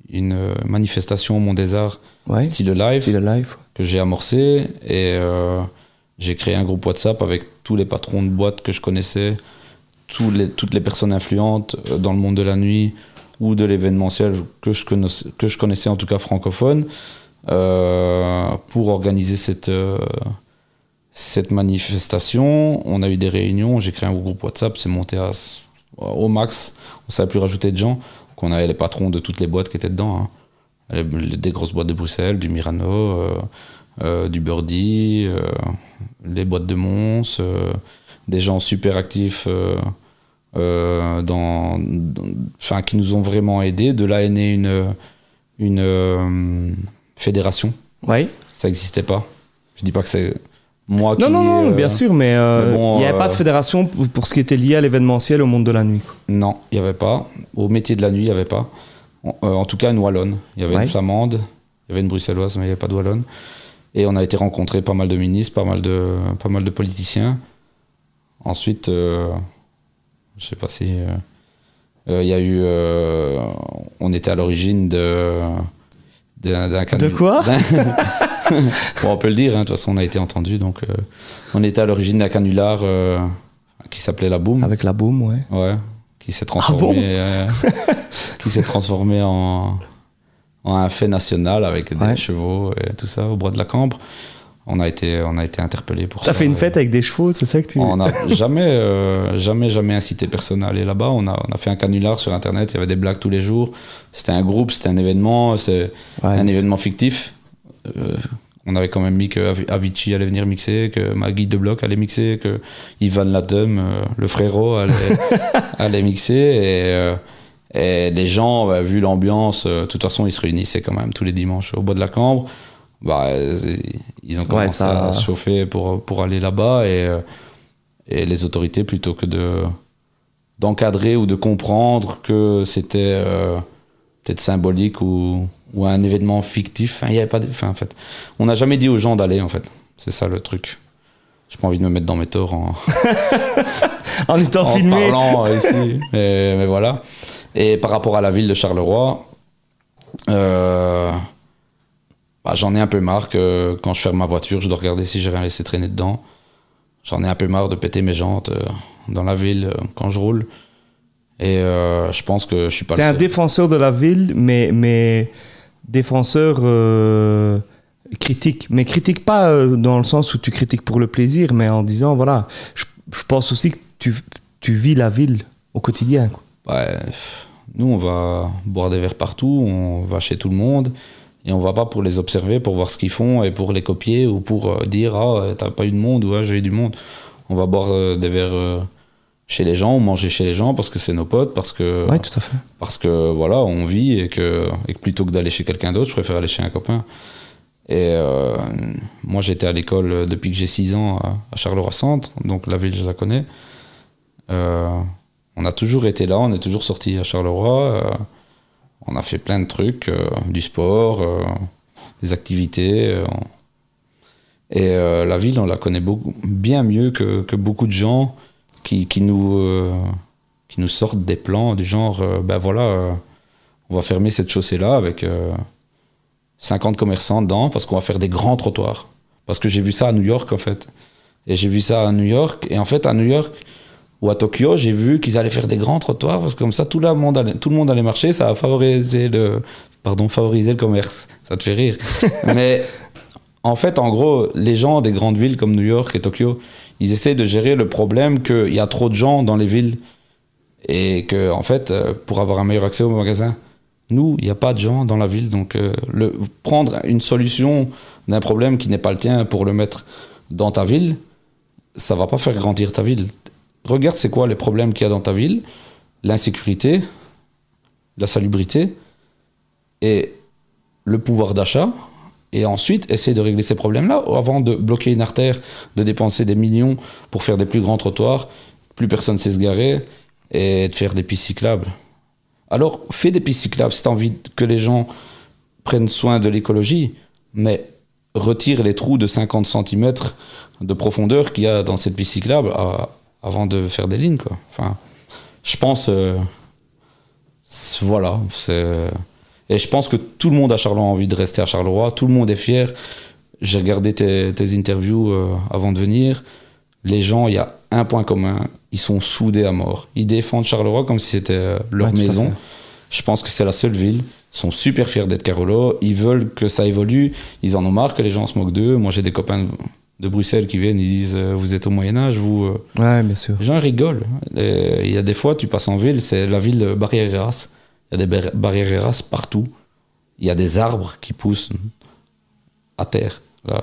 une manifestation au Mont des Arts, Ouais, style live, c'est le live. que j'ai amorcé et j'ai créé un groupe WhatsApp avec tous les patrons de boîtes que je connaissais, toutes les personnes influentes euh, dans le monde de la nuit ou de l'événementiel que je connaissais, que je connaissais en tout cas francophone euh, pour organiser cette, euh, cette manifestation. On a eu des réunions, j'ai créé un groupe WhatsApp, c'est monté à, au max, on ne savait plus rajouter de gens, qu'on avait les patrons de toutes les boîtes qui étaient dedans. hein. des grosses boîtes de Bruxelles, du Mirano, du Birdie, les boîtes de Mons, des gens super actifs dans, enfin, qui nous ont vraiment aidés. De là est née une, une fédération. Oui. Ça n'existait pas. Je dis pas que c'est moi non, qui. Non, non, bien sûr, mais il bon, n'y avait pas de fédération pour ce qui était lié à l'événementiel au monde de la nuit. Non, il n'y avait pas. Au métier de la nuit, il n'y avait pas. En, tout cas, une Wallonne. Il y avait une Flamande, il y avait une Bruxelloise, mais il n'y avait pas de Wallonne. Et on a été rencontrer pas mal de ministres, pas mal de, pas mal de politiciens. Ensuite, euh, je sais pas si. Il y a eu. on était à l'origine de de quoi On peut le dire, hein, de toute façon, on a été entendu. Donc, euh, on était à l'origine d'un canular euh, qui s'appelait la Boom. Avec la Boom, ouais. Ouais, qui s'est transformé, euh, qui s'est transformé en, en, un fait national avec des chevaux et tout ça au bois de la Cambre on a été, on a été interpellé pour ça. Ça fait une fête avec des chevaux, c'est ça que tu. On n'a jamais, euh, jamais, jamais incité personne à aller là-bas. On a, on a fait un canular sur Internet. Il y avait des blagues tous les jours. C'était un groupe, c'était un événement, c'est un événement fictif. Euh, on avait quand même mis que Avicii allait venir mixer, que Maggie de Bloc allait mixer, que Ivan Latum, euh, le frérot, allait, allait mixer. Et, et, les gens, bah, vu l'ambiance, de toute façon, ils se réunissaient quand même tous les dimanches au bois de la Cambre bah, ils ont commencé à se chauffer pour, pour aller là-bas et, et les autorités, plutôt que de d'encadrer ou de comprendre que c'était euh, peut-être symbolique ou, ou, un événement fictif, il y avait pas de, en fait, on n'a jamais dit aux gens d'aller en fait. C'est ça le truc. J'ai pas envie de me mettre dans mes torts en, en étant en filmé. parlant ici. Mais, mais, voilà. Et par rapport à la ville de Charleroi, euh, j'en ai un peu marre que quand je ferme ma voiture, je dois regarder si j'ai rien laissé traîner dedans. J'en ai un peu marre de péter mes jantes euh, dans la ville euh, quand je roule. Et euh, je pense que je suis pas T'es un défenseur de la ville, mais, mais défenseur critique. Mais critique pas dans le sens où tu critiques pour le plaisir, mais en disant, voilà, je, pense aussi que tu, tu, vis la ville au quotidien. Ouais, nous, on va boire des verres partout, on va chez tout le monde. Et on va pas pour les observer, pour voir ce qu'ils font et pour les copier ou pour euh, dire Ah, t'as pas eu de monde ou Ah, j'ai eu du monde. On va boire euh, des verres euh, chez les gens ou manger chez les gens parce que c'est nos potes, parce que. Ouais, tout à fait. Parce que voilà, on vit et que, et que plutôt que d'aller chez quelqu'un d'autre, je préfère aller chez un copain. Et moi, j'étais à l'école depuis que j'ai 6 ans à, Charleroi-Centre, donc la ville, je la connais. on a toujours été là, on est toujours sorti à Charleroi on a fait plein de trucs, euh, du sport, euh, des activités. Euh, et la ville, on la connaît beaucoup, bien mieux que, beaucoup de gens qui, nous, qui nous sortent des plans du genre, ben voilà, on va fermer cette chaussée-là avec 50 commerçants dedans parce qu'on va faire des grands trottoirs. Parce que j'ai vu ça à New York, en fait. Et j'ai vu ça à New York. Et en fait, à New York, ou à Tokyo, j'ai vu qu'ils allaient faire des grands trottoirs parce que comme ça, tout le monde allait, tout le monde allait marcher. Ça a favorisé le, pardon, favoriser le commerce. Ça te fait rire. Mais en fait, en gros, les gens des grandes villes comme New York et Tokyo, ils essaient de gérer le problème qu'il y a trop de gens dans les villes et que, en fait, euh, pour avoir un meilleur accès au magasin, nous, il n'y a pas de gens dans la ville. Donc, euh, le, prendre une solution d'un problème qui n'est pas le tien pour le mettre dans ta ville, ça va pas faire grandir ta ville regarde c'est quoi les problèmes qu'il y a dans ta ville, l'insécurité, la salubrité et le pouvoir d'achat. Et ensuite, essayer de régler ces problèmes-là avant de bloquer une artère, de dépenser des millions pour faire des plus grands trottoirs, plus personne ne sait se garer et de faire des pistes cyclables. Alors, fais des pistes cyclables si tu as envie que les gens prennent soin de l'écologie, mais retire les trous de 50 cm de profondeur qu'il y a dans cette piste cyclable avant de faire des lignes. Quoi. Enfin, je pense. Euh, voilà. Et je pense que tout le monde à Charleroi a envie de rester à Charleroi. Tout le monde est fier. J'ai regardé tes, interviews euh, avant de venir. Les gens, il y a un point commun. Ils sont soudés à mort. Ils défendent Charleroi comme si c'était euh, leur maison. Je pense que c'est la seule ville. Ils sont super fiers d'être Carolo. Ils veulent que ça évolue. Ils en ont marre que les gens se moquent d'eux. Moi, j'ai des copains de Bruxelles qui viennent, ils disent euh, Vous êtes au Moyen-Âge, vous. Euh. Ouais, bien sûr. Les gens rigolent. Il y a des fois, tu passes en ville, c'est la ville de barrière race Il y a des barrières races partout. il y a des arbres qui poussent à terre, là,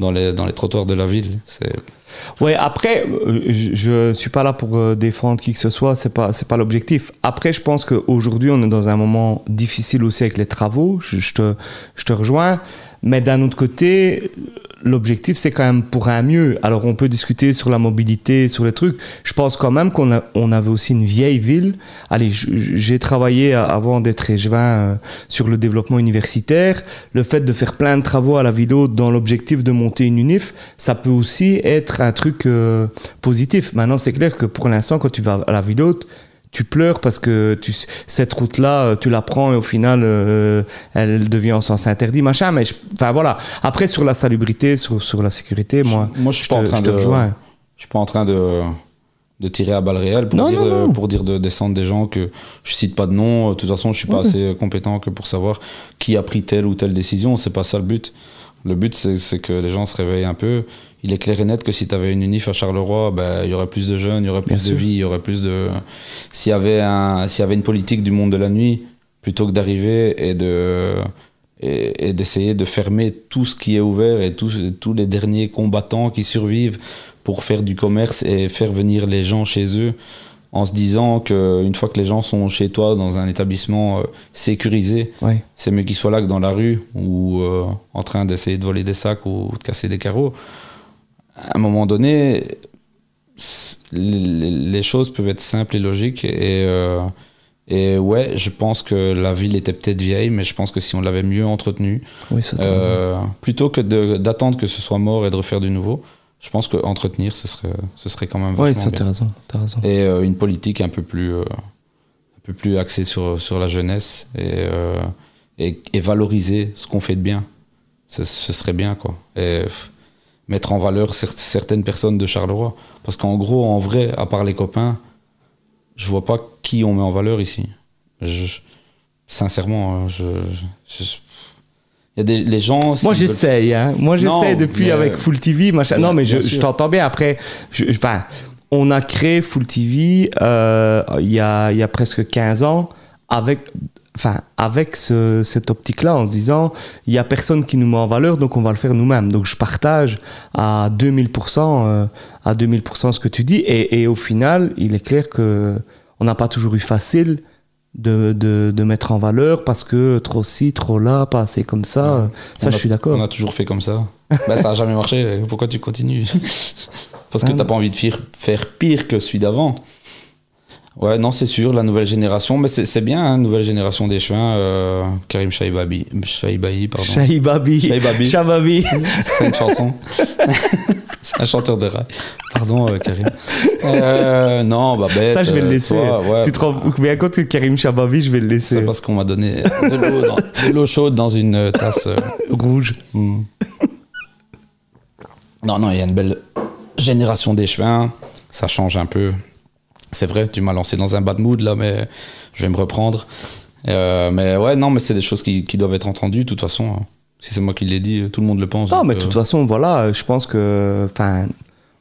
dans, les, dans les trottoirs de la ville. C'est Ouais, après, euh, je, je suis pas là pour euh, défendre qui que ce soit, c'est pas, c'est pas l'objectif. Après, je pense qu'aujourd'hui, on est dans un moment difficile aussi avec les travaux, je, te, je te rejoins. Mais d'un autre côté, l'objectif, c'est quand même pour un mieux. Alors, on peut discuter sur la mobilité, sur les trucs. Je pense quand même qu'on on avait aussi une vieille ville. Allez, j'ai travaillé avant d'être échevin euh, sur le développement universitaire. Le fait de faire plein de travaux à la ville dans l'objectif de monter une unif, ça peut aussi être un truc euh, positif. Maintenant, c'est clair que pour l'instant, quand tu vas à la ville haute, tu pleures parce que tu, cette route-là, euh, tu la prends et au final, euh, elle devient en sens interdit, machin. Mais je- enfin voilà. Après, sur la salubrité, sur, sur la sécurité, moi, moi, je suis je pas en train je te de. rejoins. Je suis pas en train de, de tirer à balles réelles pour, Non, dire, non, non. pour dire de descendre des gens que je cite pas de nom. De toute façon, je suis pas Ouais. assez compétent que pour savoir qui a pris telle ou telle décision. C'est pas ça le but. Le but, c'est que les gens se réveillent un peu. Il est clair et net que si tu avais une unif à Charleroi, ben, il y aurait plus de jeunes, il y aurait plus Bien de sûr. vie, il y aurait plus de. S'il y, avait un- s'il y avait une politique du monde de la nuit, plutôt que d'arriver et de et, et d'essayer de fermer tout ce qui est ouvert et tous, tous les derniers combattants qui survivent pour faire du commerce et faire venir les gens chez eux en se disant qu'une fois que les gens sont chez toi dans un établissement euh, sécurisé, Ouais. c'est mieux qu'ils soient là que dans la rue ou euh, en train d'essayer de voler des sacs ou de casser des carreaux. À un moment donné, les, choses peuvent être simples et logiques. Et, euh, et ouais, je pense que la ville était peut-être vieille, mais je pense que si on l'avait mieux entretenue, Oui, ça euh, plutôt que d'attendre que ce soit mort et de refaire du nouveau, je pense qu'entretenir, ce serait, ce serait quand même Oui, vachement ça bien t'as raison. Et euh, une politique un peu plus euh, un peu plus axée sur, sur la jeunesse et, et, et valoriser ce qu'on fait de bien ce, ce serait bien quoi et mettre en valeur cer- certaines personnes de Charleroi parce qu'en gros en vrai à part les copains je vois pas qui on met en valeur ici Je- sincèrement euh, je, je- je- il y a des les gens Moi j'essaye, hein. Moi j'essaye depuis mais- avec Full TV, machin. Non, mais je, t'entends bien. Après, enfin, on a créé Full TV euh, il y, a, il y a presque 15 ans avec, enfin, avec ce- cette optique-là, en se disant, il y a personne qui nous met en valeur, donc on va le faire nous-mêmes. Donc je partage à 2000%, euh, à 2000% ce que tu dis. Et, et au final, il est clair que on n'a pas toujours eu facile. De, de, de mettre en valeur parce que trop ci, trop là, pas assez comme ça. Ouais. Ça, On je a- suis d'accord. On a toujours fait comme ça. bah, ça a jamais marché. Pourquoi tu continues? Parce que Ah. t'as pas envie de faire, faire pire que celui d'avant. Ouais, non, c'est sûr, la nouvelle génération. Mais c'est c'est bien, hein, nouvelle génération des chevins. euh, Karim Shaibabi. Shaibahi, pardon. Shaibabi. Shaibabi. C'est une chanson. c'est un chanteur de rail. Pardon, euh, Karim. Euh, non, bah bête. Ça, je vais le laisser. toi, ouais, tu te rends bien compte que Karim Shababi, je vais le C'est laisser parce qu'on m'a donné de l'eau chaude dans une tasse. rouge. Hmm. Non, non, il y a une belle génération d'échevins. Ça change un peu. C'est vrai, tu m'as lancé dans un bad mood là, mais je vais me reprendre. Euh, mais ouais, non, mais c'est des choses qui, qui doivent être entendues. De toute façon, si c'est moi qui l'ai dit, tout le monde le pense. Non, mais de euh, toute façon, voilà, je pense que, enfin,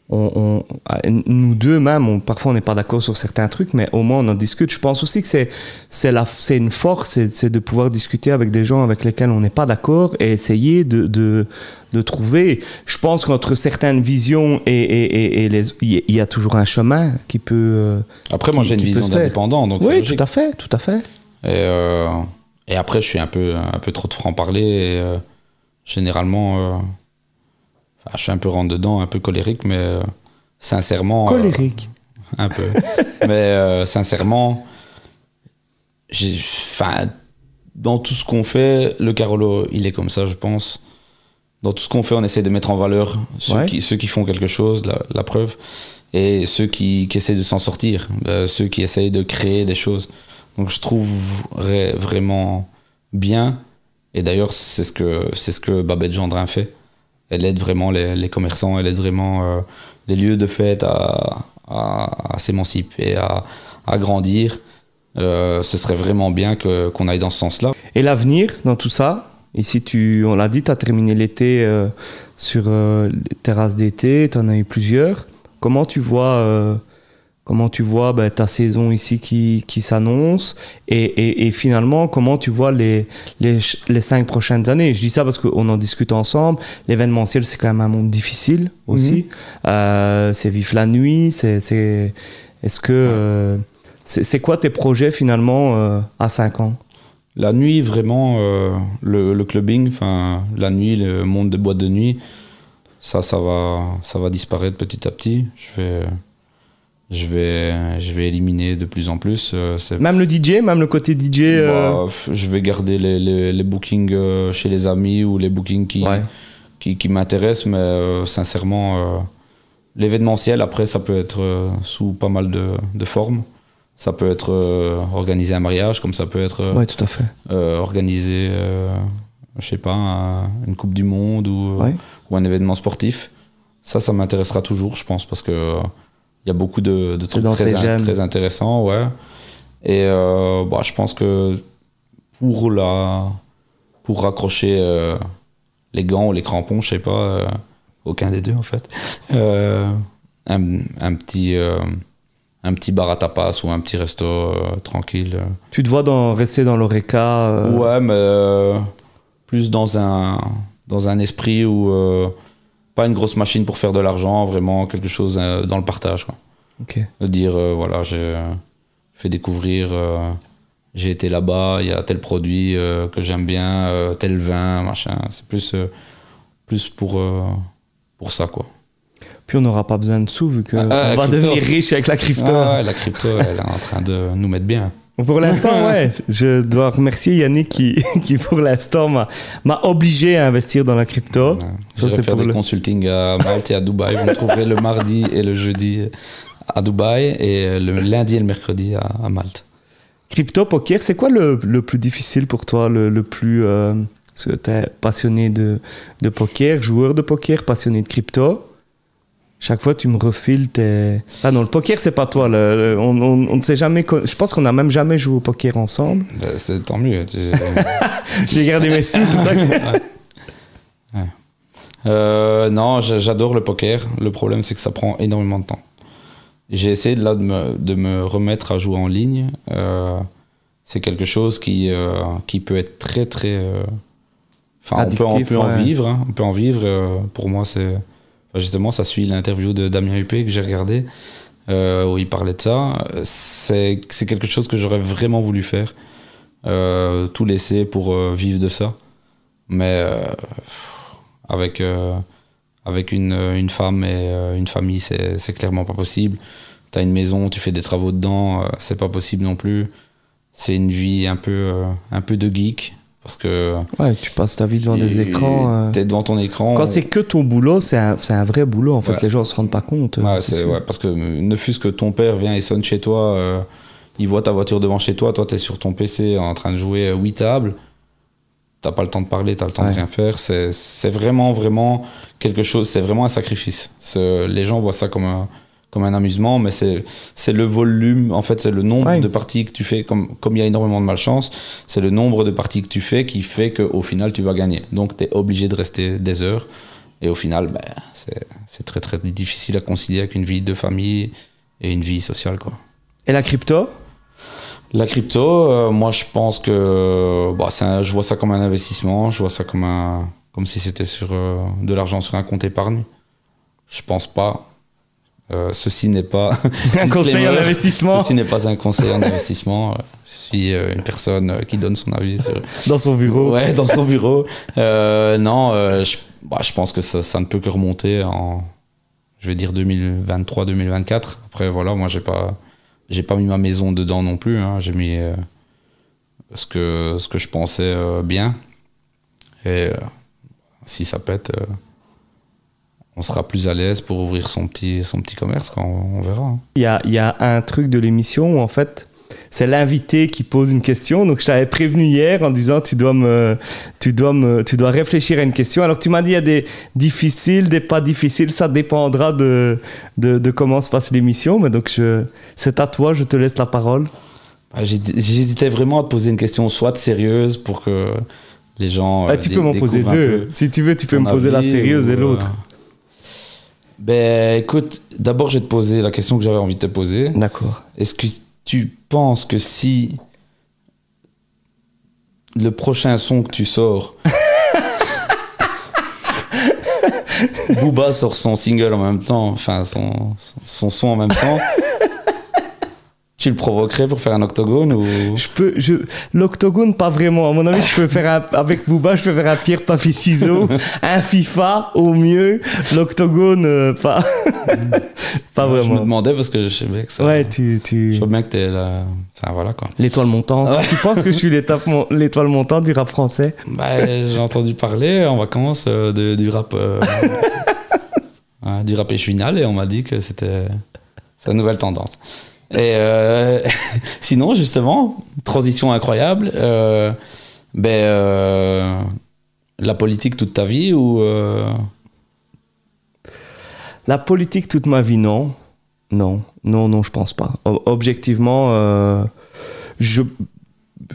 on, on- nous deux même, on- parfois on n'est pas d'accord sur certains trucs, mais au moins on en discute. Je pense aussi que c'est, c'est, la, c'est une force, c'est, de pouvoir discuter avec des gens avec lesquels on n'est pas d'accord et essayer de, de, de trouver. Je pense qu'entre certaines visions et, et, et, les, il y a- toujours un chemin qui peut. euh, Après, moi j'ai une vision d'indépendant, donc oui, tout à fait, tout à fait. Et, euh, et après, je suis un peu, un peu trop de franc-parler. Et, euh, généralement, euh, enfin, je suis un peu rentre-dedans, un peu colérique, mais euh, sincèrement. euh, Colérique. un peu. Mais euh, sincèrement, j'ai, enfin, dans tout ce qu'on fait, le Carolo, il est comme ça, je pense. Dans tout ce qu'on fait, on essaie de mettre en valeur ceux, Ouais. qui, ceux qui font quelque chose, la, la preuve, et ceux qui, qui essaient de s'en sortir, ceux qui essayent de créer des choses. Donc je trouve vra- vraiment bien, et d'ailleurs c'est ce que, c'est ce que Babette Gendrin fait. Elle aide vraiment les, commerçants, elle aide vraiment euh, les lieux de fête à, s'émanciper, à, à grandir. Euh, ce serait vraiment bien qu'on aille dans ce sens-là. Et l'avenir dans tout ça? Ici, tu, on l'a dit, tu as terminé l'été euh, sur les terrasses d'été, tu en as eu plusieurs. Comment tu vois comment tu vois ben, ta saison ici qui, qui s'annonce et, et, et, finalement comment tu vois les, les, les, cinq prochaines années? Je dis ça parce qu'on en discute ensemble. L'événementiel, c'est quand même un monde difficile aussi. Mm-hmm. euh, c'est vif la nuit. C'est, c'est, est-ce que. Euh, c'est, c'est quoi tes projets finalement euh, à 5 ans? La nuit, vraiment, le, le, clubbing, la nuit, le monde des boîtes de nuit, ça, ça va, ça va disparaître petit à petit. Je vais je vais, je vais éliminer de plus en plus. Euh, même le DJ, même le côté DJ euh, bah, Je vais garder les, les, les, bookings euh, chez les amis ou les bookings qui, qui, qui m'intéressent, mais sincèrement, l'événementiel, après, ça peut être sous pas mal de, de formes. Ça peut être organiser un mariage, comme ça peut être ouais, tout à fait. organiser, je sais pas, une Coupe du Monde ou, ou un événement sportif. Ça, ça m'intéressera toujours, je pense, parce que il y a beaucoup de, de trucs très, très, intéressants, ouais. Et euh, bah, je pense que pour la pour raccrocher euh, les gants ou les crampons, je sais pas, euh, aucun des deux en fait, un, un, petit un petit bar à tapas ou un petit resto tranquille. Tu te vois dans, rester dans l'oreca Ouais, mais plus dans un dans un esprit où pas une grosse machine pour faire de l'argent, vraiment quelque chose euh, dans le partage. Quoi. De dire, euh, voilà, j'ai fait découvrir, euh, j'ai été là-bas, il y a tel produit que j'aime bien, tel vin, machin. C'est plus, plus pour, pour ça, quoi. Puis on n'aura pas besoin de sous vu qu'on ah, ah, va devenir riche avec la crypto. Ah, la crypto, elle est en train de nous mettre bien. Pour l'instant, ouais. Je dois remercier Yannick qui, qui pour l'instant, m'a obligé à investir dans la crypto. Ouais. Ça, c'est faire des le... consulting à Malte et à Dubaï. Vous me trouverez le mardi et le jeudi à Dubaï et le lundi et le mercredi à, à Malte. Crypto, poker, c'est quoi le, le, plus difficile pour toi, le, le plus... Euh, parce que tu es passionné de, de poker, joueur de poker, passionné de crypto? Chaque fois tu me refiles tes. Ah non, le poker, c'est pas toi. Le, on, on, ne sait jamais. Je pense qu'on n'a même jamais joué au poker ensemble. Bah, c'est tant mieux. J'ai gardé mes sous, ouais. euh, Non, j'adore le poker. Le problème, c'est que ça prend énormément de temps. J'ai essayé là de me, de me, remettre à jouer en ligne. Euh, c'est quelque chose qui, euh, qui peut être très, très. Euh, enfin, on peut, on peut en vivre. Hein. On peut en vivre. pour moi, c'est Justement, ça suit l'interview de Damien Huppé que j'ai regardé, euh, où il parlait de ça. C'est quelque chose que j'aurais vraiment voulu faire. Euh, tout laisser pour euh, vivre de ça. Mais avec, une, femme et une famille, c'est clairement pas possible. Tu as une maison, tu fais des travaux dedans, c'est pas possible non plus. C'est une vie un peu de geek. Parce que. Ouais, tu passes ta vie devant des écrans. Euh... T'es devant ton écran. Quand c'est que ton boulot, c'est un, un, vrai boulot. En fait, les gens se rendent pas compte. Ouais, c'est, ouais parce que ne fût-ce que ton père vient et sonne chez toi, euh, il voit ta voiture devant chez toi, toi, t'es sur ton PC en train de jouer 8 tables. T'as pas le temps de parler, t'as le temps de rien faire. C'est, c'est vraiment, vraiment quelque chose. C'est vraiment un sacrifice. Les gens voient ça comme un comme un amusement, mais c'est le volume, en fait, c'est le nombre de parties que tu fais, comme, comme il y a énormément de malchance, c'est le nombre de parties que tu fais qui fait qu'au final, tu vas gagner. Donc, tu es obligé de rester des heures. Et au final, ben, c'est très, très difficile à concilier avec une vie de famille et une vie sociale. Quoi. Et la crypto? La crypto, euh, moi, je pense que bah, un, je vois ça comme un investissement, je vois ça comme, un, comme si c'était sur euh, de l'argent sur un compte épargne. Je pense pas euh, ceci n'est pas un conseil en investissement. Ceci n'est pas un conseil en investissement. Je suis euh, une personne qui donne son avis dans son bureau. Ouais, dans son bureau. Euh, non, je, bah, je, pense que ça, ça, ne peut que remonter en, je vais dire 2023-2024. Après, voilà, moi j'ai pas, j'ai pas mis ma maison dedans non plus. Hein. J'ai mis ce que ce que je pensais bien. Et si ça pète on sera plus à l'aise pour ouvrir son petit, son petit commerce, quand on, verra. Hein. Il y, a, y a un truc de l'émission où en fait, c'est l'invité qui pose une question. Donc je t'avais prévenu hier en disant tu dois me, tu dois me, tu dois réfléchir à une question. Alors tu m'as dit il y a des difficiles, des pas difficiles. Ça dépendra de, de, de comment se passe l'émission. Mais donc je, c'est à toi. Je te laisse la parole. Bah, j'hésitais vraiment à te poser une question soit sérieuse pour que les gens. tu peux m'en poser deux. Si tu veux, tu peux me poser la sérieuse et l'autre. Ben écoute, d'abord je vais te poser la question que j'avais envie de te poser. D'accord. Est-ce que tu penses que si le prochain son que tu sors, Booba sort son single en même temps, enfin son, son son en même temps, tu le provoquerais pour faire un octogone ou? Je peux, je, l'octogone, pas vraiment. À mon avis, je peux faire un- avec Booba, je peux faire un pierre, papier, ciseaux, un FIFA au mieux. L'octogone, euh, pas, pas Je me vraiment. demandais parce que je savais que ça. Ouais, tu, tu. Je vois bien que t'es là. Enfin voilà quoi. L'étoile montante. Ouais. Tu penses que je suis l'étoile montante du rap français? Bah, j'ai entendu parler en vacances euh, de- du rap. euh, du rap échouinal et on m'a dit que c'était c'est la nouvelle tendance. Et euh, sinon, justement, transition incroyable. euh, ben, euh, la politique toute ta vie ou. La politique toute ma vie, non. Non, non, non, je pense pas. Objectivement, je,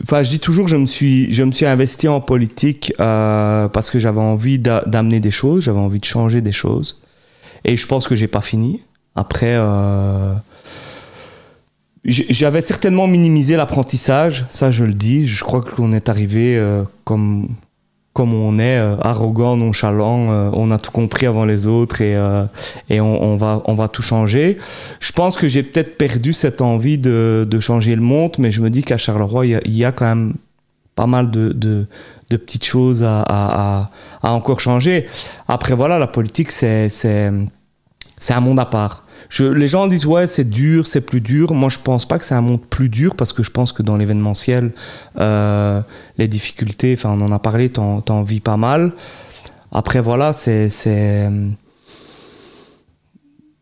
enfin, je dis toujours je me suis, je me suis investi en politique parce que j'avais envie d'a- d'amener des choses, j'avais envie de changer des choses. Et je pense que j'ai pas fini. Après, j'avais certainement minimisé l'apprentissage, ça je le dis. Je crois qu'on est arrivé euh, comme comme on est, euh, arrogant, nonchalant, euh, on a tout compris avant les autres et, et on, va, on va tout changer. Je pense que j'ai peut-être perdu cette envie de, de changer le monde, mais je me dis qu'à Charleroi, il y a, quand même pas mal de, de, petites choses à, à, à- encore changer. Après, voilà, la politique, c'est un monde à part. Les gens disent, ouais, c'est dur, c'est plus dur. Moi, je pense pas que c'est un monde plus dur parce que je pense que dans l'événementiel, euh, les difficultés, enfin, on en a parlé, t'en t'en vis pas mal. Après, voilà, c'est. c'est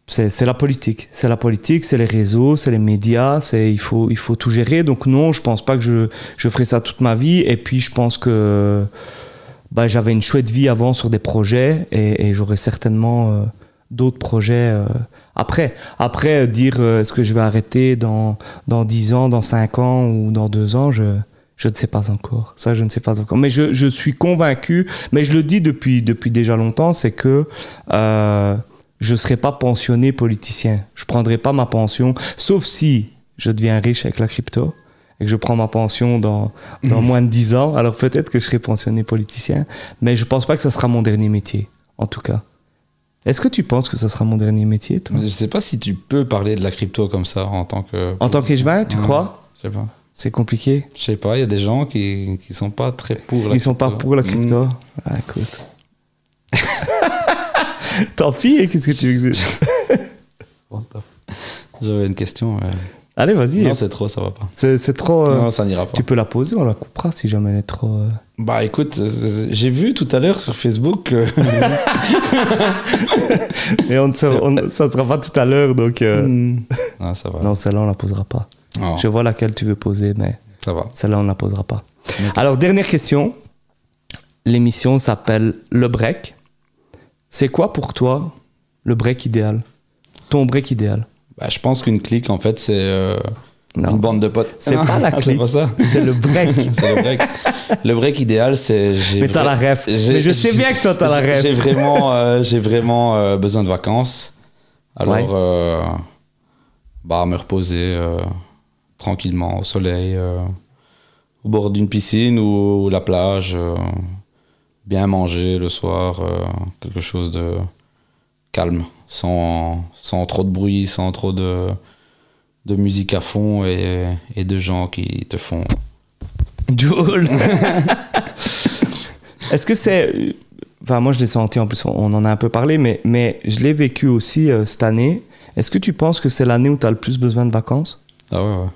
c'est la politique. C'est la politique, c'est les réseaux, c'est les médias, c'est il faut, il faut tout gérer. Donc non, je pense pas que je, je ferai ça toute ma vie. Et puis je pense que bah, j'avais une chouette vie avant sur des projets et, et j'aurai certainement euh, d'autres projets euh, après. Après, euh, dire euh, est-ce que je vais arrêter dans, dans 10 ans, dans 5 ans ou dans 2 ans, je, je ne sais pas encore. Ça, je ne sais pas encore. Mais je, je suis convaincu, mais je le dis depuis, depuis déjà longtemps, c'est que euh, je ne serai pas pensionné politicien. Je ne prendrai pas ma pension, sauf si je deviens riche avec la crypto et que je prends ma pension dans, dans moins de 10 ans. Alors peut-être que je serai pensionné politicien, mais je ne pense pas que ce sera mon dernier métier, en tout cas. Est-ce que tu penses que ce sera mon dernier métier, toi Je sais pas si tu peux parler de la crypto comme ça en tant que. En tant qu'échevin, tu Ouais. crois Je sais pas. C'est compliqué Je sais pas, il y a des gens qui, qui sont pas très pour la Ils sont pas crypto. pour la crypto Mm. Ah, écoute. Tant pis, qu'est-ce que tu veux Bon, top. J'avais une question. mais- Allez, vas-y. Non, c'est trop, ça va pas. C'est trop. euh, Non, ça n'ira pas. Tu peux la poser, on la coupera si jamais elle est trop. euh. Bah écoute, euh, j'ai vu tout à l'heure sur Facebook que. Et on, ne ça ne sera pas tout à l'heure, donc. euh, Hmm. Ah, ça va. Non, celle-là, on la posera pas. Oh, Je vois laquelle tu veux poser, mais Ça va. celle-là, on ne la posera pas. Alors, dernière question. L'émission s'appelle Le Break. C'est quoi pour toi le break idéal? Ton break idéal? Bah, je pense qu'une clique, en fait, c'est euh, une bande de potes. C'est Ah, pas la C'est clique. C'est le break. C'est le break. le break idéal, c'est. mais t'as la ref. Mais je sais bien que toi, t'as la J'ai- J'ai ref. vraiment, euh, j'ai vraiment euh, besoin de vacances. Alors, Ouais. bah, me reposer tranquillement au soleil, au bord d'une piscine ou, la plage, bien manger le soir, quelque chose de calme, sans, sans trop de bruit, sans trop de, de musique à fond et, et de gens qui te font. Joel. Est-ce que c'est. Enfin, moi, je l'ai senti, en plus, on en a un peu parlé, mais, mais je l'ai vécu aussi euh, cette année. Est-ce que tu penses que c'est l'année où tu as le plus besoin de vacances? Ah ouais, ouais.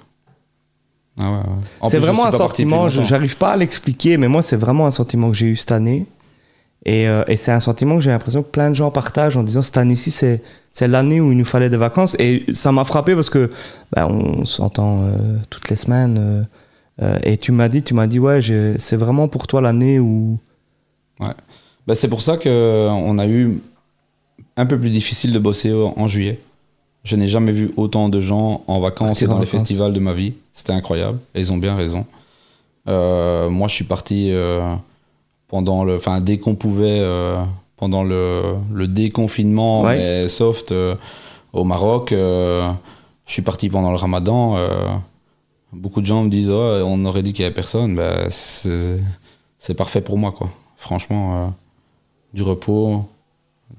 Ah ouais, C'est vraiment un sentiment, j'arrive pas à l'expliquer, mais moi, c'est vraiment un sentiment que j'ai eu cette année. Et, euh, et c'est un sentiment que j'ai l'impression que plein de gens partagent en disant cette année-ci, c'est, c'est l'année où il nous fallait des vacances. Et ça m'a frappé parce que ben, on s'entend euh, toutes les semaines. euh, euh, et tu m'as dit, tu m'as dit, ouais, j'ai- c'est vraiment pour toi l'année où. Bah, c'est pour ça qu'on a eu un peu plus difficile de bosser en juillet. Je n'ai jamais vu autant de gens en vacances Partir et dans les vacances. festivals de ma vie. C'était incroyable. Et ils ont bien raison. Moi, je suis parti pendant le, enfin, dès qu'on pouvait, euh, pendant le, le déconfinement, Ouais. mais soft, euh, au Maroc. euh, je suis parti pendant le ramadan. beaucoup de gens me disent Oh, on aurait dit qu'il n'y avait personne. Ben, c'est parfait pour moi. Quoi. Franchement, du repos,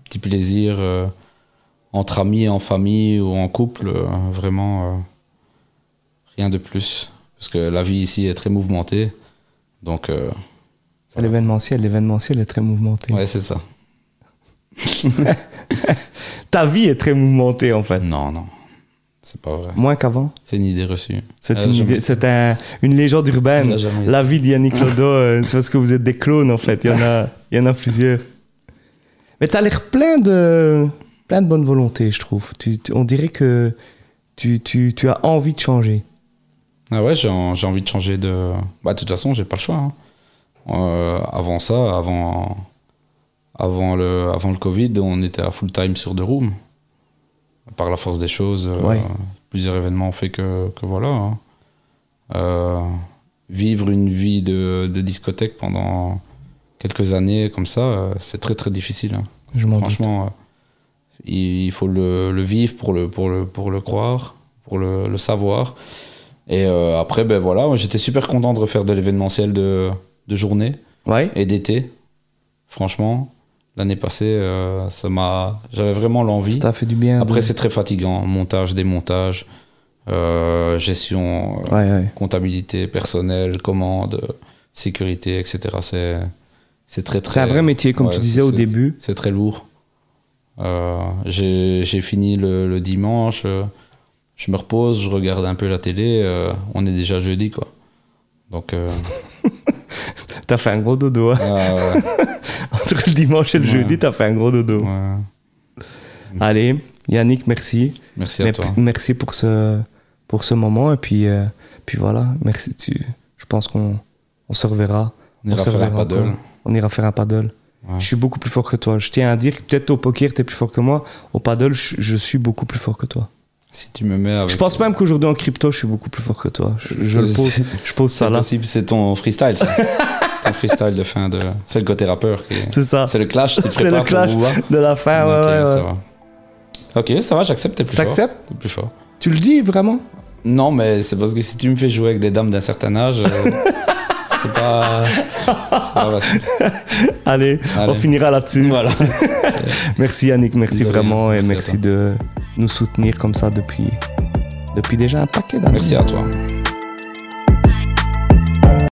petit plaisir. entre amis, en famille ou en couple, vraiment rien de plus. Parce que la vie ici est très mouvementée. Donc, C'est l'événementiel. L'événementiel est très mouvementé. ouais, c'est ça. Ta vie est très mouvementée, en fait. Non, non, c'est pas vrai. Moins qu'avant. C'est une idée reçue. C'est une, a jamais- idée- c'est un- une légende urbaine. La vie d'Yannick Lodo, euh, c'est parce que vous êtes des clones, en fait. Il y en a, il y en a plusieurs. Mais tu as l'air plein de, plein de bonne volonté, je trouve. Tu, tu- on dirait que tu, tu, tu as envie de changer. Ah ouais, j'ai en- j'ai envie de changer de. Bah, de toute façon, j'ai pas le choix. hein. Euh, avant ça, avant, avant, le, avant le Covid, on était à full time sur The Room. Par la force des choses, euh, plusieurs événements ont fait que, que voilà. hein. Euh, vivre une vie de, de discothèque pendant quelques années comme ça, c'est très très difficile. hein. Je. Franchement, il faut le, le vivre pour le, pour, le, pour le croire, pour le, le savoir. Et après, ben voilà, j'étais super content de refaire de l'événementiel de, de journée Ouais. et d'été. Franchement, l'année passée, euh, ça m'a, j'avais vraiment l'envie. Ça fait du bien. Après, de- c'est très fatigant. Montage, démontage, euh, gestion, euh, Ouais, ouais. comptabilité personnelle, commande, sécurité, etc. C'est, c'est très, très. C'est un vrai métier, comme tu disais au début. c'est très lourd. Euh, j'ai j'ai fini le, le dimanche, je me repose, je regarde un peu la télé, on est déjà jeudi quoi. Donc, T'as fait un gros dodo. hein. ah, ouais, Entre le dimanche et le Ouais. jeudi, t'as fait un gros dodo. ouais. Allez, Yannick, merci. merci à toi. Merci pour ce, pour ce moment. Et puis, euh, puis voilà, merci. Tu, je pense qu'on on se reverra. On ira faire un paddle. encore. On ira faire un paddle. Je suis beaucoup plus fort que toi. Je tiens à dire que peut-être au poker, t'es plus fort que moi. Au paddle, je, je suis beaucoup plus fort que toi. Si tu me mets avec. Je pense même qu'aujourd'hui en crypto, je suis beaucoup plus fort que toi. Je, je le C'est- pose, c'est- je pose ça là. c'est ton freestyle. ça. c'est ton freestyle de fin de. C'est le côté rappeur qui. C'est ça. C'est le clash. C'est le pour clash. Booba. De la fin, ouais, Ok, ouais, ça ouais. va. Ok, ça va, j'accepte, t'es plus fort. T'acceptes? T'es plus fort. Tu le dis vraiment? Non, mais c'est parce que si tu me fais jouer avec des dames d'un certain âge, euh, c'est pas. Pas facile. Allez, on Allez. finira là-dessus. Voilà. Merci Yannick, merci De vraiment et merci de nous soutenir comme ça depuis, depuis déjà un paquet d'années. Merci à toi.